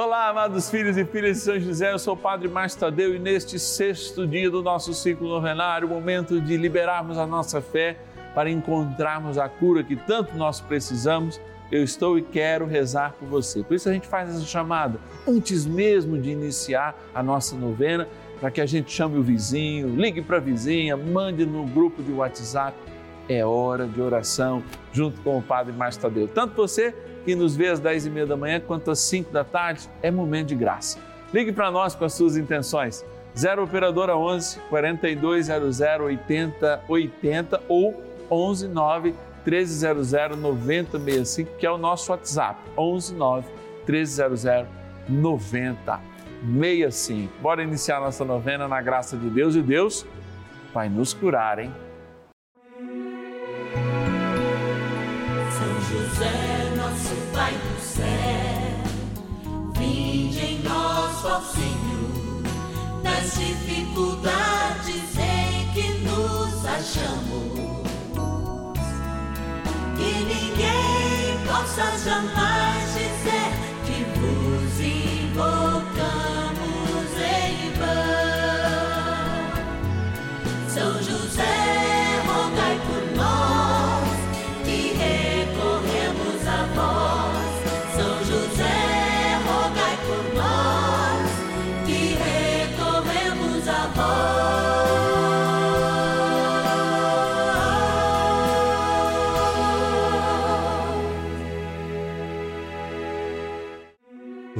Olá, amados filhos e filhas de São José, eu sou o Padre Márcio Tadeu e neste sexto dia do nosso ciclo novenário, momento de liberarmos a nossa fé para encontrarmos a cura que tanto nós precisamos, eu estou e quero rezar por você. Por isso a gente faz essa chamada antes mesmo de iniciar a nossa novena, para que a gente chame o vizinho, ligue para a vizinha, mande no grupo de WhatsApp. É hora de oração junto com o Padre Márcio Tadeu. Tanto você que nos vê às 10 e meia da manhã quanto às 5 da tarde, é momento de graça. Ligue para nós com as suas intenções. 0 Operadora 11 4200 80 80 ou 11 9 1300 9065, que é o nosso WhatsApp. 11 9 1300 9065. Bora iniciar nossa novena na graça de Deus e Deus vai nos curar, hein? Ninguém possa jamais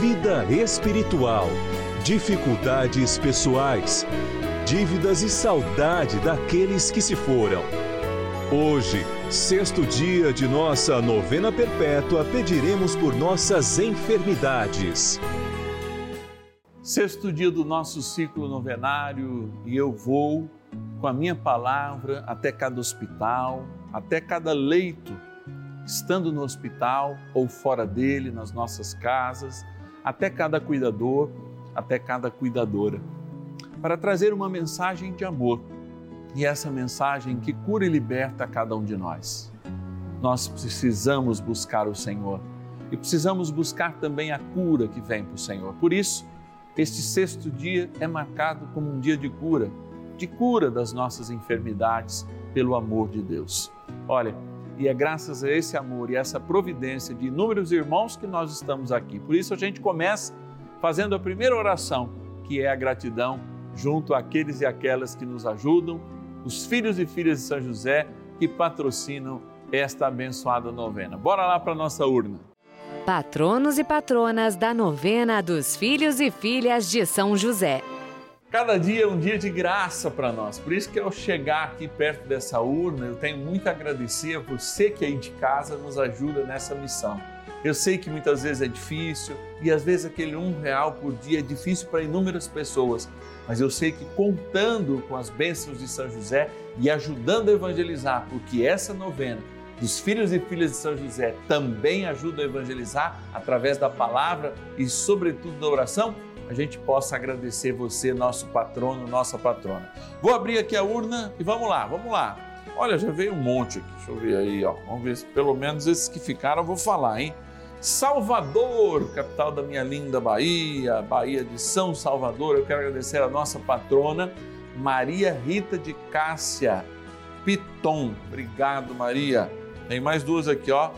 vida espiritual, dificuldades pessoais, dívidas e saudade daqueles que se foram. Hoje, sexto dia de nossa novena perpétua, pediremos por nossas enfermidades. Sexto dia do nosso ciclo novenário e eu vou com a minha palavra até cada hospital, até cada leito, estando no hospital ou fora dele, nas nossas casas até cada cuidador, até cada cuidadora, para trazer uma mensagem de amor e essa mensagem que cura e liberta cada um de nós. Nós precisamos buscar o Senhor e precisamos buscar também a cura que vem do Senhor. Por isso, este sexto dia é marcado como um dia de cura, de cura das nossas enfermidades pelo amor de Deus. Olha, e é graças a esse amor e essa providência de inúmeros irmãos que nós estamos aqui. Por isso a gente começa fazendo a primeira oração, que é a gratidão junto àqueles e aquelas que nos ajudam, os filhos e filhas de São José que patrocinam esta abençoada novena. Bora lá para nossa urna. Patronos e patronas da novena dos filhos e filhas de São José. Cada dia é um dia de graça para nós. Por isso que ao chegar aqui perto dessa urna, eu tenho muito a agradecer a você que aí de casa nos ajuda nessa missão. Eu sei que muitas vezes é difícil e às vezes aquele um real por dia é difícil para inúmeras pessoas, mas eu sei que contando com as bênçãos de São José e ajudando a evangelizar, porque essa novena dos filhos e filhas de São José também ajuda a evangelizar através da palavra e, sobretudo, da oração a gente possa agradecer você, nosso patrono, nossa patrona. Vou abrir aqui a urna e vamos lá, vamos lá. Olha, já veio um monte aqui, deixa eu ver aí, ó. Vamos ver se pelo menos esses que ficaram eu vou falar, hein? Salvador, capital da minha linda Bahia, Bahia de São Salvador. Eu quero agradecer a nossa patrona, Maria Rita de Cássia Piton. Obrigado, Maria. Tem mais duas aqui, ó.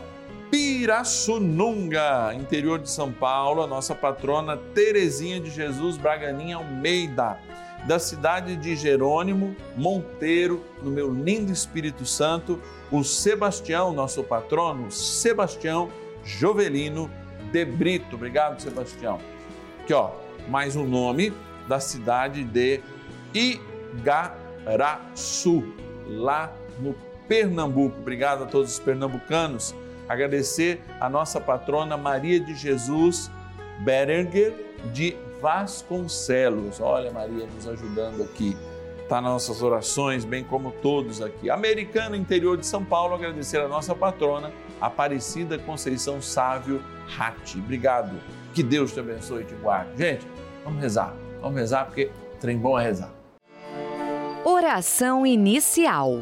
Pirassununga, interior de São Paulo, a nossa patrona Terezinha de Jesus Braganinha Almeida, da cidade de Jerônimo Monteiro, no meu lindo Espírito Santo, o Sebastião, nosso patrono, Sebastião Jovelino de Brito. Obrigado, Sebastião. Aqui, ó, mais um nome da cidade de Igaraçu, lá no Pernambuco. Obrigado a todos os pernambucanos Agradecer a nossa patrona Maria de Jesus Berenger de Vasconcelos. Olha, Maria nos ajudando aqui. Está nas nossas orações, bem como todos aqui. Americana, interior de São Paulo, agradecer a nossa patrona, Aparecida Conceição Sávio Ratti. Obrigado. Que Deus te abençoe e te guarde. Gente, vamos rezar. Vamos rezar porque trem bom é rezar. Oração inicial.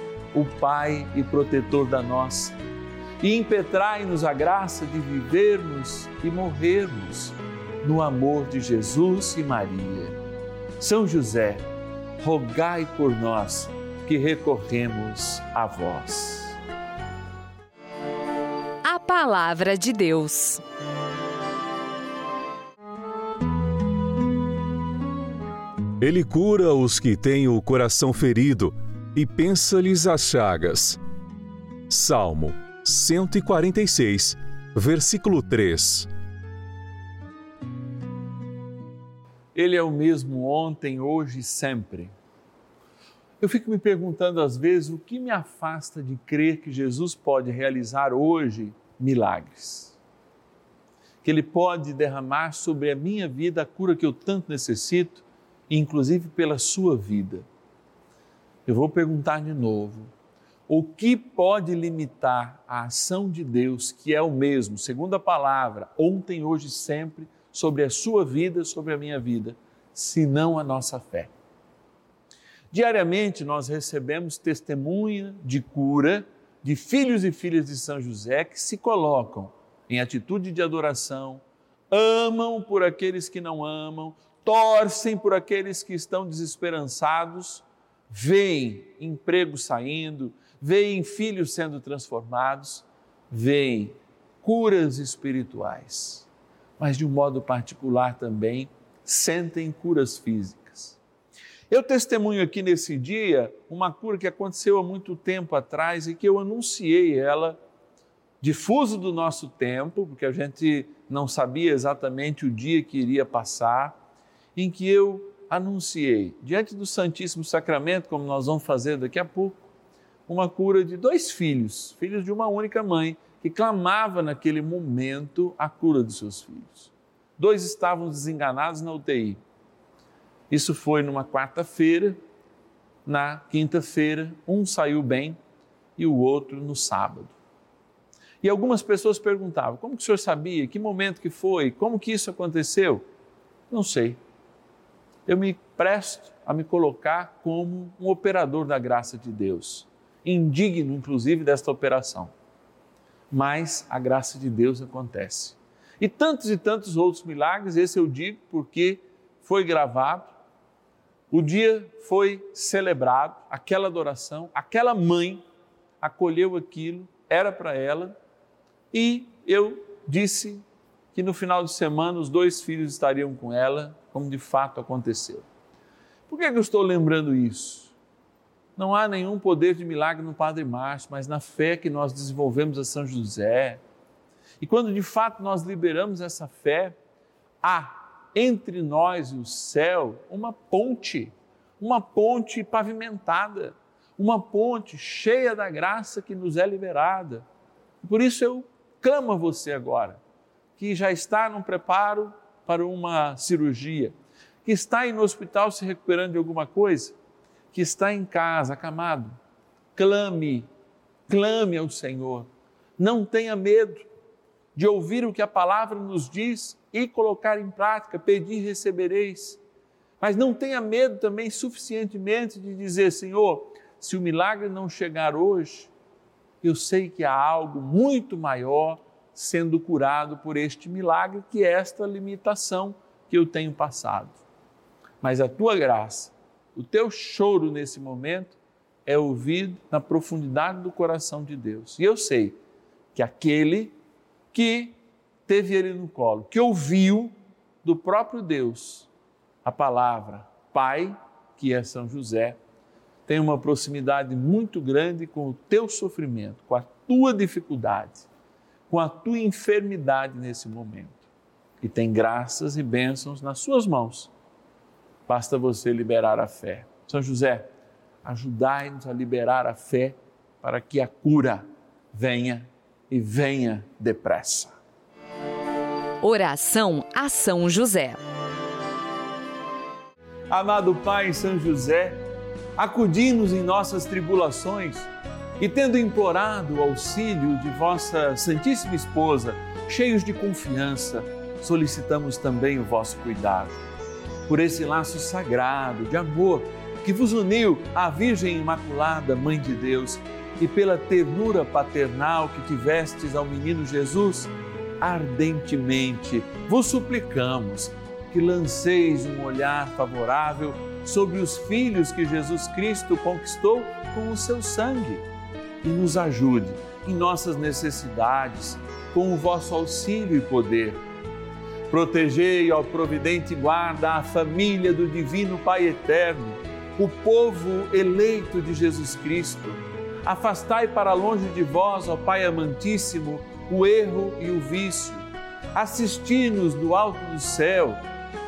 o Pai e protetor da nossa, e impetrai-nos a graça de vivermos e morrermos no amor de Jesus e Maria. São José, rogai por nós que recorremos a vós. A Palavra de Deus. Ele cura os que têm o coração ferido e pensa-lhes as chagas. Salmo 146, versículo 3. Ele é o mesmo ontem, hoje e sempre. Eu fico me perguntando às vezes o que me afasta de crer que Jesus pode realizar hoje milagres. Que Ele pode derramar sobre a minha vida a cura que eu tanto necessito, inclusive pela sua vida. Eu vou perguntar de novo: o que pode limitar a ação de Deus, que é o mesmo, segundo a palavra, ontem, hoje e sempre, sobre a sua vida, sobre a minha vida, senão a nossa fé? Diariamente nós recebemos testemunha de cura de filhos e filhas de São José que se colocam em atitude de adoração, amam por aqueles que não amam, torcem por aqueles que estão desesperançados, veem emprego saindo, veem filhos sendo transformados, veem curas espirituais, mas de um modo particular também sentem curas físicas. Eu testemunho aqui nesse dia uma cura que aconteceu há muito tempo atrás e que eu anunciei ela difuso do nosso tempo, porque a gente não sabia exatamente o dia que iria passar, em que eu anunciei diante do Santíssimo Sacramento, como nós vamos fazer daqui a pouco, uma cura de dois filhos, filhos de uma única mãe, que clamava naquele momento a cura dos seus filhos. Dois estavam desenganados na UTI. Isso foi numa quarta-feira, na quinta-feira, um saiu bem e o outro no sábado. E algumas pessoas perguntavam: como que o senhor sabia? Que momento que foi? Como que isso aconteceu? Não sei. Eu me presto a me colocar como um operador da graça de Deus, indigno inclusive desta operação. Mas a graça de Deus acontece. E tantos e tantos outros milagres, esse eu digo porque foi gravado, o dia foi celebrado, aquela adoração, aquela mãe acolheu aquilo, era para ela, e eu disse que no final de semana os dois filhos estariam com ela, como de fato aconteceu. Por que, é que eu estou lembrando isso? Não há nenhum poder de milagre no Padre Márcio, mas na fé que nós desenvolvemos a São José. E quando de fato nós liberamos essa fé, há entre nós e o céu uma ponte, uma ponte pavimentada, uma ponte cheia da graça que nos é liberada. Por isso eu clamo a você agora, que já está num preparo para uma cirurgia, que está aí no hospital se recuperando de alguma coisa, que está em casa, acamado, clame, clame ao Senhor. Não tenha medo de ouvir o que a palavra nos diz e colocar em prática, pedir e recebereis. Mas não tenha medo também suficientemente de dizer, Senhor, se o milagre não chegar hoje, eu sei que há algo muito maior sendo curado por este milagre, que é esta limitação que eu tenho passado. Mas a tua graça, o teu choro nesse momento é ouvido na profundidade do coração de Deus. E eu sei que aquele que teve ele no colo, que ouviu do próprio Deus a palavra Pai, que é São José, tem uma proximidade muito grande com o teu sofrimento, com a tua dificuldade, com a tua enfermidade nesse momento. E tem graças e bênçãos nas suas mãos. Basta você liberar a fé. São José, ajudai-nos a liberar a fé para que a cura venha e venha depressa. Oração a São José. Amado Pai São José, acudi-nos em nossas tribulações e, tendo implorado o auxílio de vossa Santíssima Esposa, cheios de confiança, solicitamos também o vosso cuidado. Por esse laço sagrado de amor que vos uniu à Virgem Imaculada, Mãe de Deus, e pela ternura paternal que tivestes ao menino Jesus, ardentemente vos suplicamos que lanceis um olhar favorável sobre os filhos que Jesus Cristo conquistou com o seu sangue e nos ajude em nossas necessidades com o vosso auxílio e poder. Protegei, ó providente guarda, a família do Divino Pai Eterno, o povo eleito de Jesus Cristo. Afastai para longe de vós, ó Pai amantíssimo, o erro e o vício. Assisti-nos do alto do céu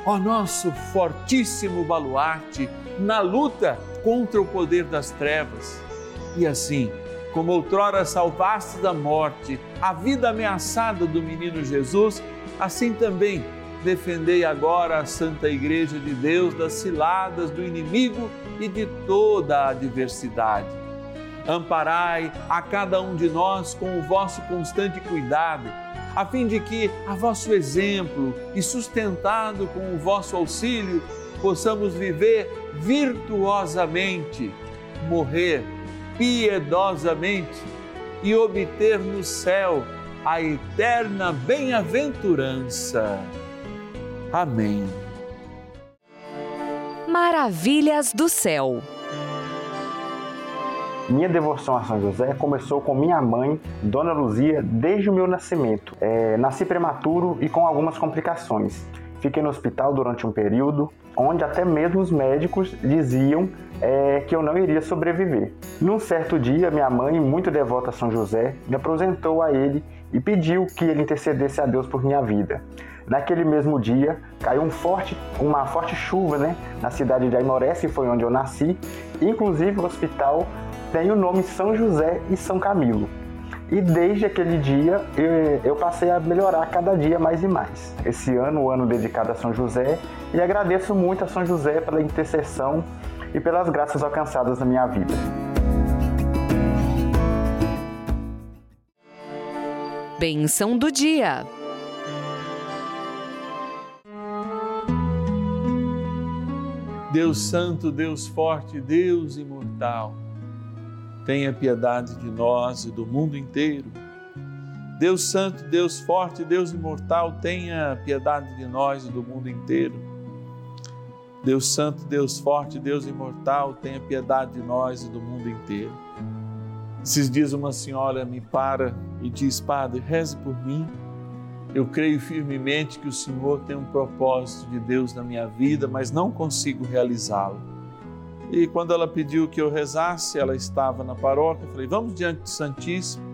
ó nosso fortíssimo baluarte na luta contra o poder das trevas. E assim, como outrora salvaste da morte a vida ameaçada do menino Jesus, assim também defendei agora a Santa Igreja de Deus das ciladas do inimigo e de toda a adversidade. Amparai a cada um de nós com o vosso constante cuidado a fim de que, a vosso exemplo e sustentado com o vosso auxílio, possamos viver virtuosamente, morrer piedosamente e obter no céu a eterna bem-aventurança. Amém. Maravilhas do céu. Minha devoção a São José começou com minha mãe, Dona Luzia, desde o meu nascimento. É, nasci prematuro e com algumas complicações. Fiquei no hospital durante um período, onde até mesmo os médicos diziam é, que eu não iria sobreviver. Num certo dia, minha mãe, muito devota a São José, me apresentou a ele e pediu que ele intercedesse a Deus por minha vida. Naquele mesmo dia, caiu um forte, uma forte chuva né, na cidade de Aimorés, que foi onde eu nasci. Inclusive, o hospital tem o nome São José e São Camilo. E desde aquele dia eu, passei a melhorar cada dia mais e mais. Esse ano, o ano dedicado a São José, e agradeço muito a São José pela intercessão e pelas graças alcançadas na minha vida. Benção do dia. Deus Santo, Deus Forte, Deus Imortal tenha piedade de nós e do mundo inteiro. Deus Santo, Deus Forte, Deus Imortal, tenha piedade de nós e do mundo inteiro. Deus Santo, Deus Forte, Deus Imortal, tenha piedade de nós e do mundo inteiro. Esses dias uma senhora me para e diz: Padre, reze por mim. Eu creio firmemente que o Senhor tem um propósito de Deus na minha vida, mas não consigo realizá-lo. E quando ela pediu que eu rezasse, ela estava na paróquia, eu falei: Vamos diante do Santíssimo,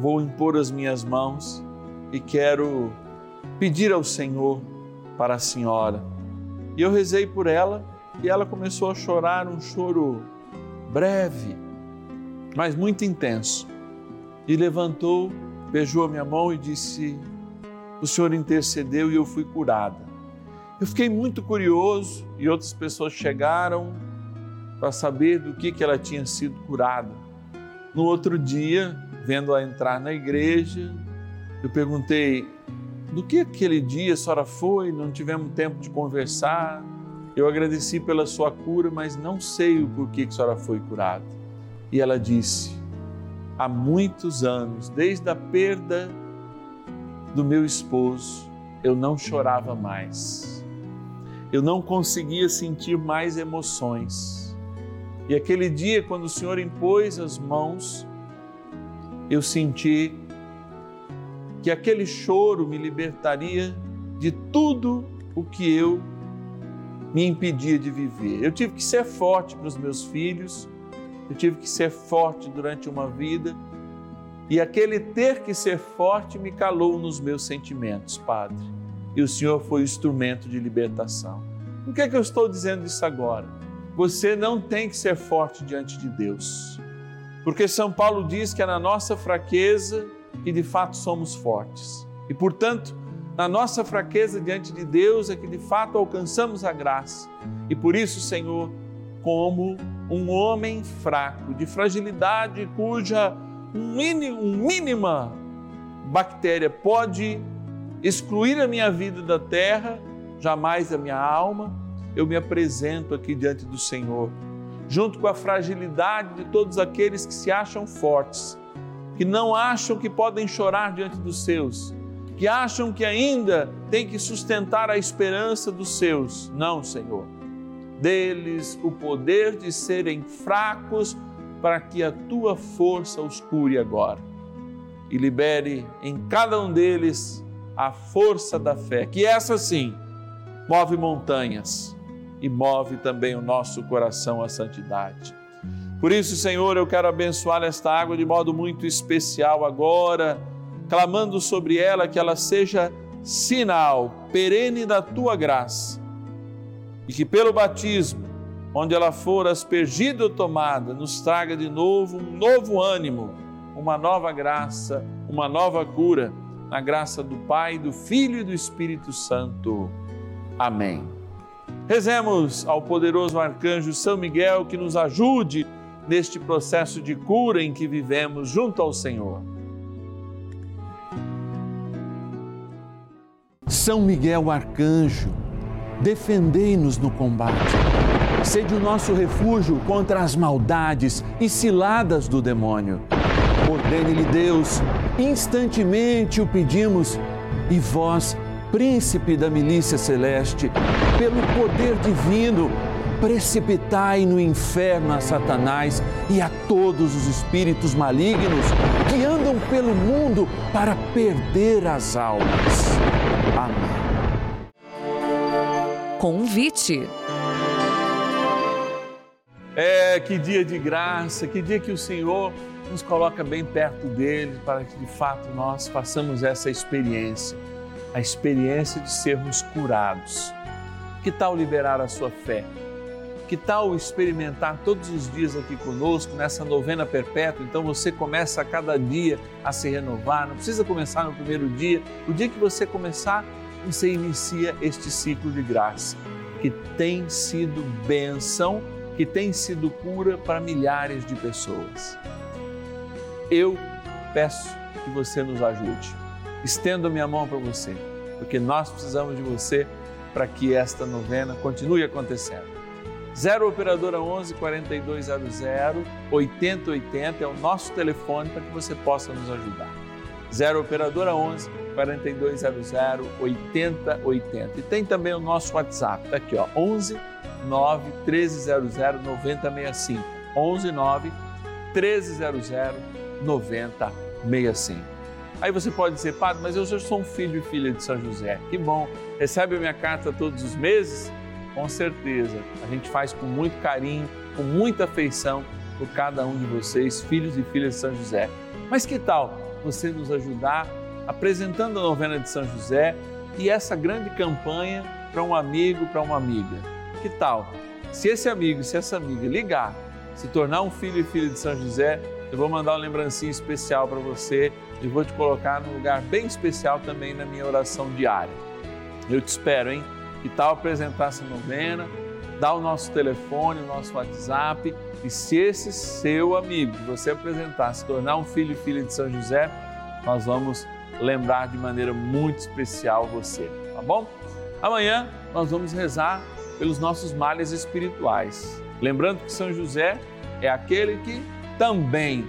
vou impor as minhas mãos e quero pedir ao Senhor para a senhora. E eu rezei por ela e ela começou a chorar um choro breve mas muito intenso. E levantou, beijou a minha mão e disse: O Senhor intercedeu e eu fui curada. Eu fiquei muito curioso e outras pessoas chegaram para saber do que, que ela tinha sido curada. No outro dia, vendo-a entrar na igreja, eu perguntei: do que aquele dia a senhora foi? Não tivemos tempo de conversar. Eu agradeci pela sua cura, mas não sei o porquê que a senhora foi curada. E ela disse: Há muitos anos, desde a perda do meu esposo, eu não chorava mais. Eu não conseguia sentir mais emoções. E aquele dia, quando o Senhor impôs as mãos, eu senti que aquele choro me libertaria de tudo o que eu me impedia de viver. Eu tive que ser forte para os meus filhos, eu tive que ser forte durante uma vida e aquele ter que ser forte me calou nos meus sentimentos, Padre. E o Senhor foi o instrumento de libertação. Por que, é que eu estou dizendo isso agora? Você não tem que ser forte diante de Deus. Porque São Paulo diz que é na nossa fraqueza que de fato somos fortes. E portanto, na nossa fraqueza diante de Deus é que de fato alcançamos a graça. E por isso, Senhor, como um homem fraco, de fragilidade, cuja mínima bactéria pode excluir a minha vida da terra, jamais a minha alma, eu me apresento aqui diante do Senhor, junto com a fragilidade de todos aqueles que se acham fortes, que não acham que podem chorar diante dos seus, que acham que ainda têm que sustentar a esperança dos seus. Não, Senhor deles o poder de serem fracos, para que a tua força os cure agora. E libere em cada um deles a força da fé, que essa sim move montanhas e move também o nosso coração à santidade. Por isso, Senhor, eu quero abençoar esta água de modo muito especial agora, clamando sobre ela que ela seja sinal perene da tua graça e que pelo batismo, onde ela for aspergida ou tomada, nos traga de novo um novo ânimo, uma nova graça, uma nova cura, na graça do Pai, do Filho e do Espírito Santo. Amém. Rezemos ao poderoso arcanjo São Miguel que nos ajude neste processo de cura em que vivemos junto ao Senhor. São Miguel arcanjo defendei-nos no combate. Sede o nosso refúgio contra as maldades e ciladas do demônio. Ordene-lhe Deus, instantemente o pedimos, e vós, príncipe da milícia celeste, pelo poder divino, precipitai no inferno a Satanás e a todos os espíritos malignos que andam pelo mundo para perder as almas. Amém. Convite. É, que dia de graça, que dia que o Senhor nos coloca bem perto dele para que de fato nós façamos essa experiência, a experiência de sermos curados. Que tal liberar a sua fé? Que tal experimentar todos os dias aqui conosco nessa novena perpétua? Então você começa a cada dia a se renovar, não precisa começar no primeiro dia. O dia que você começar, você inicia este ciclo de graça que tem sido bênção, que tem sido cura para milhares de pessoas. Eu peço que você nos ajude. Estendo a minha mão para você, porque nós precisamos de você para que esta novena continue acontecendo. 0 Operadora 11 4200 8080 é o nosso telefone para que você possa nos ajudar. 0 Operadora 11 4200 8080. E tem também o nosso WhatsApp, tá aqui ó, 11 9 1300 9065. 11 9 1300 9065. Aí você pode dizer, padre, mas eu já sou um filho e filha de São José. Que bom. Recebe a minha carta todos os meses? Com certeza. A gente faz com muito carinho, com muita afeição por cada um de vocês, filhos e filhas de São José. Mas que tal você nos ajudar apresentando a novena de São José e essa grande campanha para um amigo, para uma amiga? Que tal? Se esse amigo, se essa amiga ligar, se tornar um filho e filha de São José, eu vou mandar uma lembrancinha especial para você e vou te colocar num lugar bem especial também na minha oração diária. Eu te espero, hein? Que tal apresentar essa novena? Dá o nosso telefone, o nosso WhatsApp e se esse seu amigo você apresentar se tornar um filho e filha de São José, nós vamos lembrar de maneira muito especial você, tá bom? Amanhã nós vamos rezar pelos nossos males espirituais. Lembrando que São José é aquele que também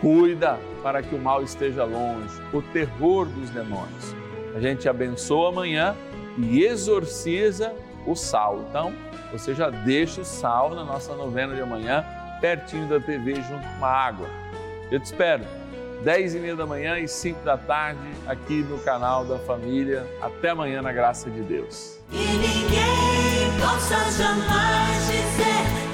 cuida para que o mal esteja longe, o terror dos demônios. A gente abençoa amanhã e exorciza o sal. Então, você já deixa o sal na nossa novena de amanhã, pertinho da TV, junto com a água. Eu te espero, 10 e meia da manhã e 5 da tarde, aqui no canal da Família. Até amanhã, na graça de Deus. E ninguém possa jamais dizer